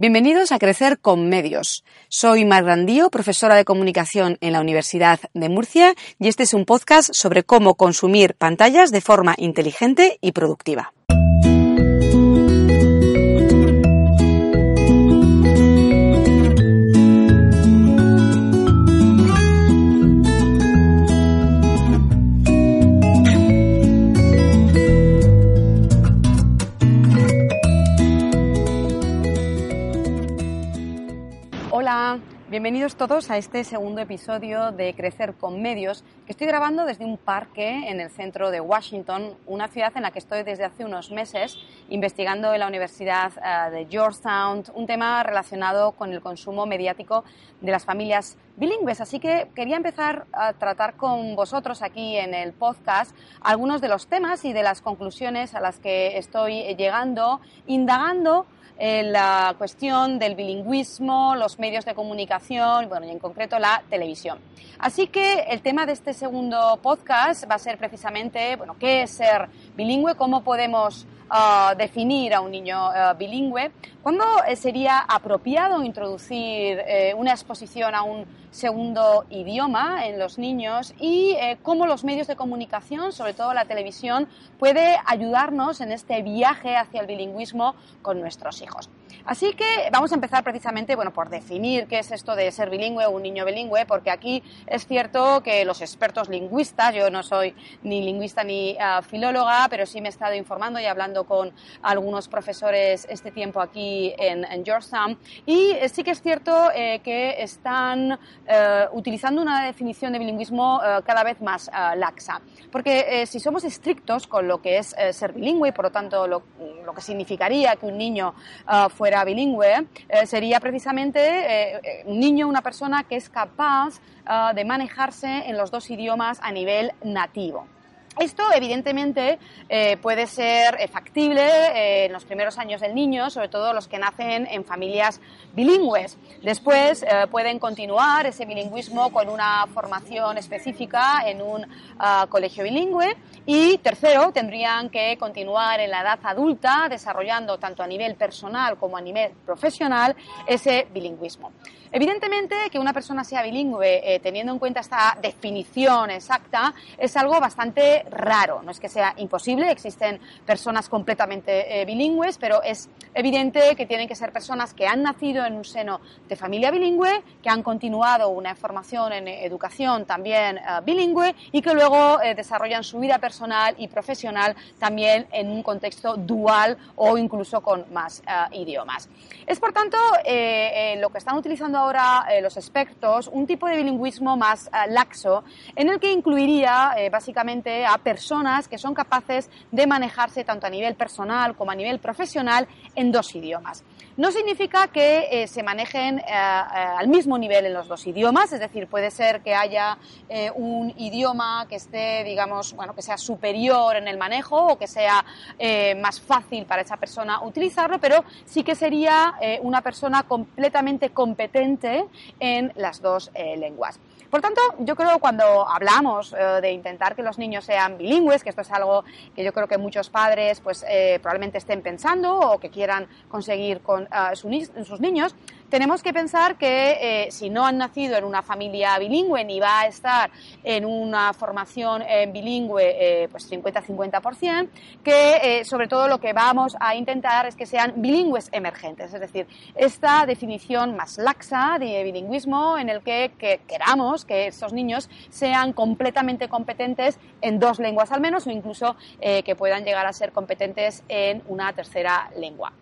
Bienvenidos a Crecer con Medios. Soy Mar Grandío, profesora de comunicación en la Universidad de Murcia, y este es un podcast sobre cómo consumir pantallas de forma inteligente y productiva. Bienvenidos todos a este segundo episodio de Crecer con Medios, que estoy grabando desde un parque en el centro de Washington, una ciudad en la que estoy desde hace unos meses investigando en la Universidad eh, de Georgetown un tema relacionado con el consumo mediático de las familias bilingües. Así que quería empezar a tratar con vosotros aquí en el podcast algunos de los temas y de las conclusiones a las que estoy llegando, indagando la cuestión del bilingüismo, los medios de comunicación, bueno, y en concreto la televisión. Así que el tema de este segundo podcast va a ser precisamente, bueno, qué es ser bilingüe, cómo podemos ah, definir a un niño ah, bilingüe, cuándo eh, sería apropiado introducir eh, una exposición a un segundo idioma en los niños y eh, cómo los medios de comunicación, sobre todo la televisión, puede ayudarnos en este viaje hacia el bilingüismo con nuestros hijos. Así que vamos a empezar precisamente bueno, por definir qué es esto de ser bilingüe o un niño bilingüe, porque aquí es cierto que los expertos lingüistas, yo no soy ni lingüista ni ah, filóloga, pero sí me he estado informando y hablando con algunos profesores este tiempo aquí en, Georgetown, y eh, sí que es cierto eh, que están eh, utilizando una definición de bilingüismo cada vez más laxa. Porque si somos estrictos con lo que es ser bilingüe, y por lo tanto lo, lo, que significaría que un niño fuera bilingüe, eh, sería precisamente eh, un niño, una persona que es capaz ah, de manejarse en los dos idiomas a nivel nativo. Esto, evidentemente, eh, puede ser factible eh, en los primeros años del niño, sobre todo los que nacen en familias bilingües. Después eh, pueden continuar ese bilingüismo con una formación específica en un ah, colegio bilingüe. Y tercero, tendrían que continuar en la edad adulta desarrollando tanto a nivel personal como a nivel profesional ese bilingüismo. Evidentemente que una persona sea bilingüe, eh, teniendo en cuenta esta definición exacta, es algo bastante raro. No es que sea imposible, existen personas completamente eh, bilingües, pero es evidente que tienen que ser personas que han nacido en un seno de familia bilingüe, que han continuado una formación en educación también eh, bilingüe y que luego desarrollan su vida personal y profesional también en un contexto dual o incluso con más idiomas. Es por tanto lo que están utilizando ahora eh, los expertos un tipo de bilingüismo más eh, laxo, en el que incluiría eh, básicamente a personas que son capaces de manejarse tanto a nivel personal como a nivel profesional en dos idiomas. No significa que se manejen al mismo nivel en los dos idiomas, es decir, puede ser que haya un idioma que esté, digamos, bueno, que sea superior en el manejo o que sea más fácil para esa persona utilizarlo, pero sí que sería una persona completamente competente en las dos eh, lenguas. Por tanto, yo creo que cuando hablamos eh, de intentar que los niños sean bilingües, que esto es algo que yo creo que muchos padres pues eh, probablemente estén pensando o que quieran conseguir con sus niños, tenemos que pensar que eh, si no han nacido en una familia bilingüe ni va a estar en una formación eh, bilingüe eh, pues 50-50%, que sobre todo lo que vamos a intentar es que sean bilingües emergentes, es decir, esta definición más laxa de bilingüismo en el que, que queramos que estos niños sean completamente competentes en dos lenguas al menos o incluso que puedan llegar a ser competentes en una tercera lengua.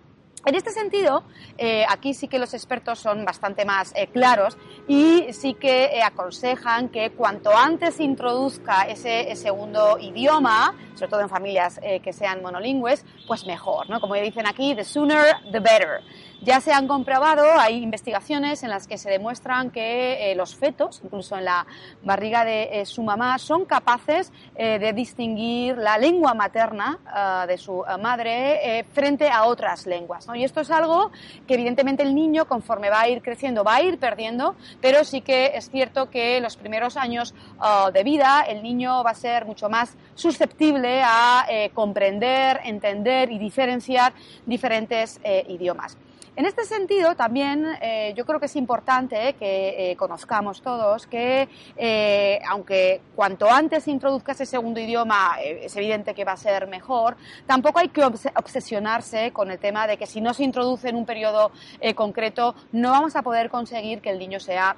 En este sentido, eh, aquí sí que los expertos son bastante más eh, claros y sí que eh, aconsejan que cuanto antes introduzca ese, segundo idioma, sobre todo en familias que sean monolingües, pues mejor, ¿no? Como dicen aquí, the sooner the better. Ya se han comprobado, hay investigaciones en las que se demuestran que los fetos, incluso en la barriga de su mamá, son capaces de distinguir la lengua materna de su madre frente a otras lenguas. Y esto es algo que evidentemente el niño conforme va a ir creciendo va a ir perdiendo, pero sí que es cierto que en los primeros años uh, de vida el niño va a ser mucho más susceptible a eh, comprender, entender y diferenciar diferentes eh, idiomas. En este sentido, también eh, yo creo que es importante que eh, conozcamos todos que, eh, aunque cuanto antes se introduzca ese segundo idioma, es evidente que va a ser mejor, tampoco hay que obsesionarse con el tema de que si no se introduce en un periodo concreto, no vamos a poder conseguir que el niño sea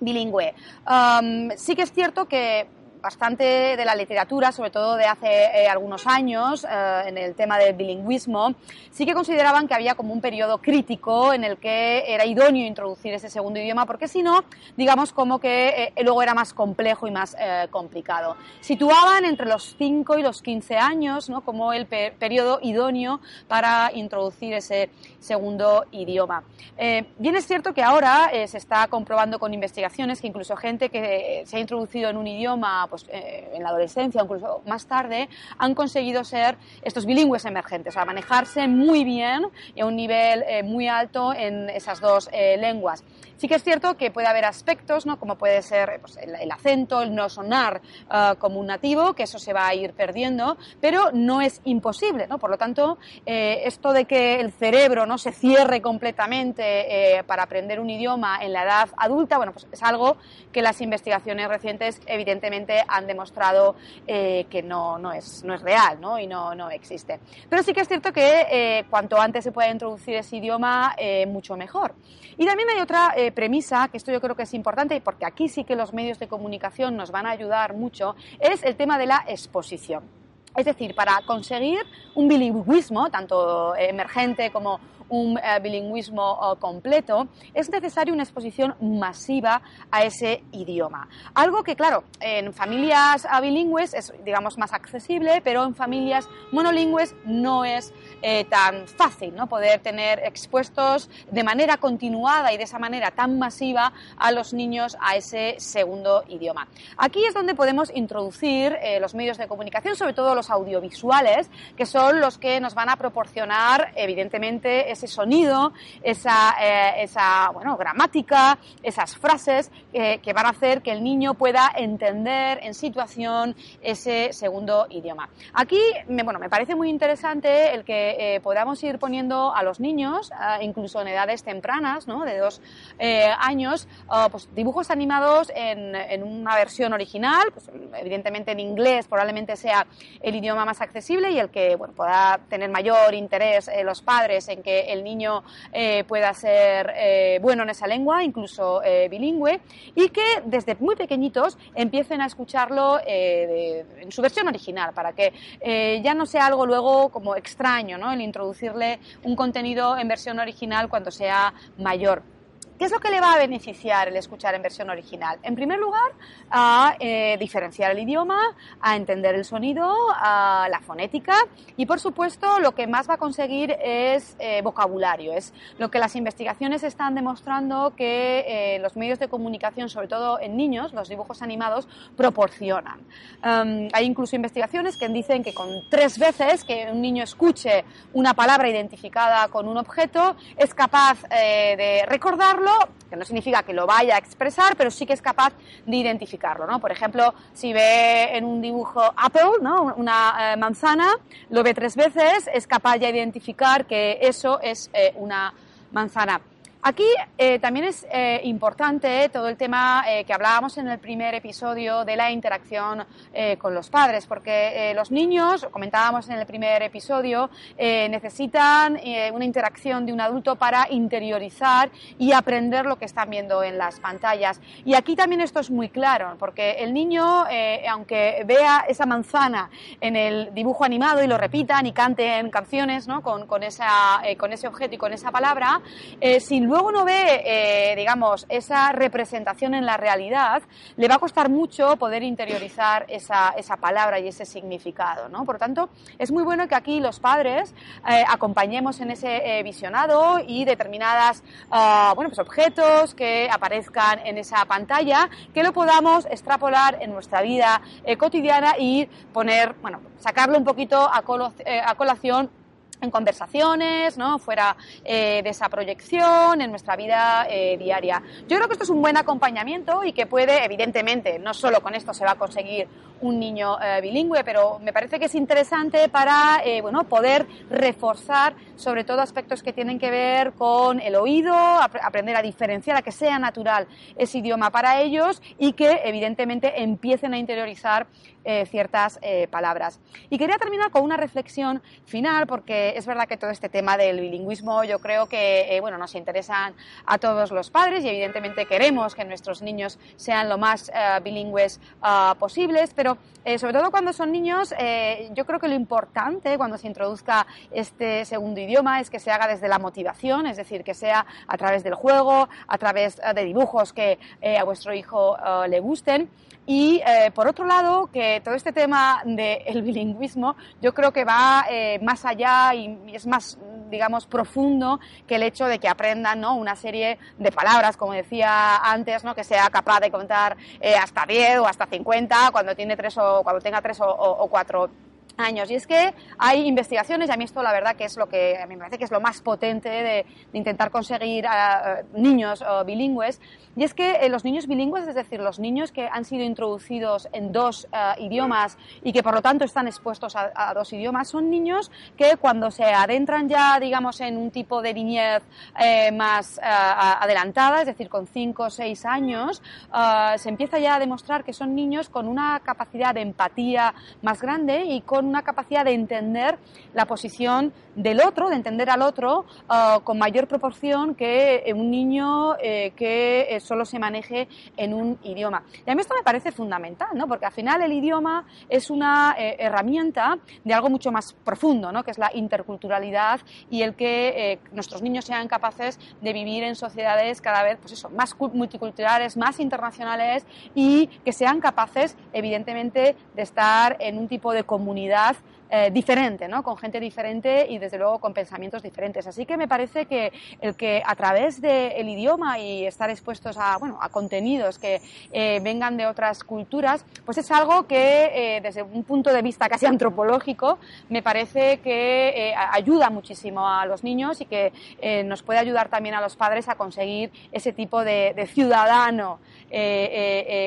bilingüe. sí que es cierto que bastante de la literatura, sobre todo de hace eh, algunos años, eh, en el tema del bilingüismo, sí que consideraban que había como un periodo crítico en el que era idóneo introducir ese segundo idioma, porque si no, digamos como que eh, luego era más complejo y más complicado. Situaban entre los 5 y los 15 años ¿no? como el periodo idóneo para introducir ese segundo idioma. bien es cierto que ahora se está comprobando con investigaciones que incluso gente que se ha introducido en un idioma pues, eh, en la adolescencia incluso más tarde, han conseguido ser estos bilingües emergentes, o sea, manejarse muy bien y a un nivel eh, muy alto en esas dos eh, lenguas. Sí que es cierto que puede haber aspectos, ¿no? como puede ser pues, el, acento, el no sonar como un nativo, que eso se va a ir perdiendo, pero no es imposible. ¿no? Por lo tanto, esto de que el cerebro no se cierre completamente para aprender un idioma en la edad adulta, bueno, pues es algo que las investigaciones recientes evidentemente han demostrado eh, que no, no, es, no es real ¿no? y no, no existe. Pero sí que es cierto que eh, cuanto antes se pueda introducir ese idioma, eh, mucho mejor. Y también hay otra premisa, que esto yo creo que es importante, porque aquí sí que los medios de comunicación nos van a ayudar mucho, es el tema de la exposición. Es decir, para conseguir un bilingüismo, tanto emergente como un eh, bilingüismo eh, completo, es necesaria una exposición masiva a ese idioma. Algo que, claro, en familias bilingües es, digamos, más accesible, pero en familias monolingües no es eh, tan fácil, ¿no? Poder tener expuestos de manera continuada y de esa manera tan masiva a los niños a ese segundo idioma. Aquí es donde podemos introducir los medios de comunicación, sobre todo los audiovisuales, que son los que nos van a proporcionar, evidentemente, ese sonido, esa, eh, esa bueno, gramática, esas frases eh, que van a hacer que el niño pueda entender en situación ese segundo idioma. Aquí, me, bueno, me parece muy interesante el que eh, podamos ir poniendo a los niños, incluso en edades tempranas, ¿no? de dos años, pues dibujos animados en, en, una versión original, pues, evidentemente en inglés probablemente sea el idioma más accesible y el que bueno, pueda tener mayor interés los padres en que el niño eh, pueda ser eh, bueno en esa lengua, incluso eh, bilingüe, y que desde muy pequeñitos empiecen a escucharlo en su versión original, para que ya no sea algo luego como extraño, ¿no? el introducirle un contenido en versión original cuando sea mayor. ¿Qué es lo que le va a beneficiar el escuchar en versión original? En primer lugar, a eh, diferenciar el idioma, a entender el sonido, a la fonética y, por supuesto, lo que más va a conseguir es eh, vocabulario. Es lo que las investigaciones están demostrando que eh, los medios de comunicación, sobre todo en niños, los dibujos animados, proporcionan. Um, hay incluso investigaciones que dicen que con tres veces que un niño escuche una palabra identificada con un objeto, es capaz de recordarlo que no significa que lo vaya a expresar, pero sí que es capaz de identificarlo, ¿no? Por ejemplo, si ve en un dibujo apple, ¿no? Una eh, manzana, lo ve tres veces, es capaz de identificar que eso es eh, una manzana. Aquí eh, también es eh, importante todo el tema eh, que hablábamos en el primer episodio de la interacción con los padres, porque los niños, comentábamos en el primer episodio, necesitan una interacción de un adulto para interiorizar y aprender lo que están viendo en las pantallas. Y aquí también esto es muy claro, porque el niño, aunque vea esa manzana en el dibujo animado y lo repitan y canten canciones ¿no? con, con, esa, con ese objeto y con esa palabra, sin luego no ve, eh, digamos, esa representación en la realidad, le va a costar mucho poder interiorizar esa, esa palabra y ese significado, ¿no? Por tanto, es muy bueno que aquí los padres eh, acompañemos en ese eh, visionado y determinadas, ah, bueno, pues objetos que aparezcan en esa pantalla, que lo podamos extrapolar en nuestra vida cotidiana y poner, bueno, sacarlo un poquito a, a colación en conversaciones, ¿no? fuera eh, de esa proyección, en nuestra vida eh, diaria. Yo creo que esto es un buen acompañamiento y que puede, evidentemente, no solo con esto se va a conseguir un niño bilingüe, pero me parece que es interesante para bueno, poder reforzar sobre todo aspectos que tienen que ver con el oído, aprender a diferenciar, a que sea natural ese idioma para ellos y que evidentemente empiecen a interiorizar eh, ciertas eh, palabras. Y quería terminar con una reflexión final, porque es verdad que todo este tema del bilingüismo yo creo que eh, bueno, nos interesan a todos los padres y evidentemente queremos que nuestros niños sean lo más bilingües ah, posibles, pero sobre todo cuando son niños, yo creo que lo importante cuando se introduzca este segundo idioma es que se haga desde la motivación, es decir, que sea a través del juego, a través de dibujos que a vuestro hijo le gusten. Y por otro lado, que todo este tema del bilingüismo yo creo que va eh, más allá y es más, digamos, profundo que el hecho de que aprendan ¿no? una serie de palabras, como decía antes, ¿no? que sea capaz de contar eh, hasta 10 o hasta 50 cuando, tiene tres o, cuando tenga tres o, cuatro años. Y es que hay investigaciones, y a mí esto la verdad que es lo que a mí me parece que es lo más potente de, intentar conseguir a, niños bilingües, y es que eh, los niños bilingües, es decir, los niños que han sido introducidos en dos eh, idiomas y que por lo tanto están expuestos a, dos idiomas, son niños que cuando se adentran ya, digamos, en un tipo de niñez eh, más adelantada, es decir, con cinco o seis años, se empieza ya a demostrar que son niños con una capacidad de empatía más grande y con una capacidad de entender la posición del otro, de entender al otro con mayor proporción que un niño que solo se maneje en un idioma. Y a mí esto me parece fundamental, ¿no? porque al final el idioma es una eh, herramienta de algo mucho más profundo, ¿no? que es la interculturalidad y el que eh, nuestros niños sean capaces de vivir en sociedades cada vez pues eso, más multiculturales, más internacionales y que sean capaces, evidentemente, de estar en un tipo de comunidad seguridad eh, diferente, ¿no? con gente diferente y desde luego con pensamientos diferentes. Así que me parece que el que a través del idioma y estar expuestos a, bueno, a contenidos que eh, vengan de otras culturas, pues es algo que eh, desde un punto de vista casi antropológico me parece que ayuda muchísimo a los niños y que nos puede ayudar también a los padres a conseguir ese tipo de, de ciudadano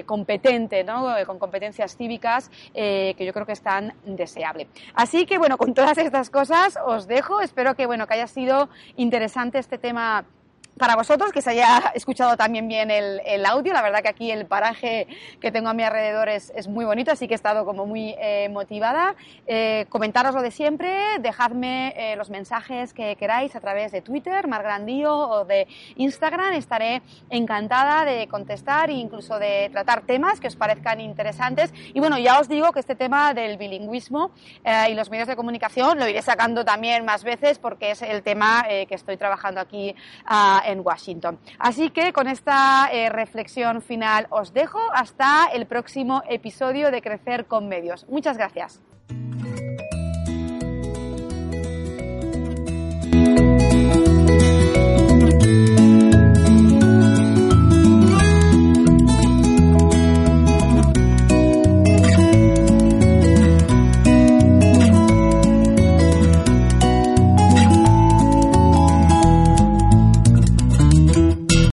competente, ¿no? con competencias cívicas que yo creo que es tan deseable. Así que bueno, con todas estas cosas os dejo. Espero que bueno que haya sido interesante este tema para vosotros, que se haya escuchado también bien el, el, audio. La verdad que aquí el paraje que tengo a mi alrededor es, es muy bonito, así que he estado como muy eh, motivada. Eh, comentaros lo de siempre, dejadme eh, los mensajes que queráis a través de Twitter, Margrandío o de Instagram. Estaré encantada de contestar e incluso de tratar temas que os parezcan interesantes. Y bueno, ya os digo que este tema del bilingüismo y los medios de comunicación lo iré sacando también más veces porque es el tema que estoy trabajando aquí uh, Washington. Así que con esta eh, reflexión final os dejo hasta el próximo episodio de Crecer con Medios. Muchas gracias.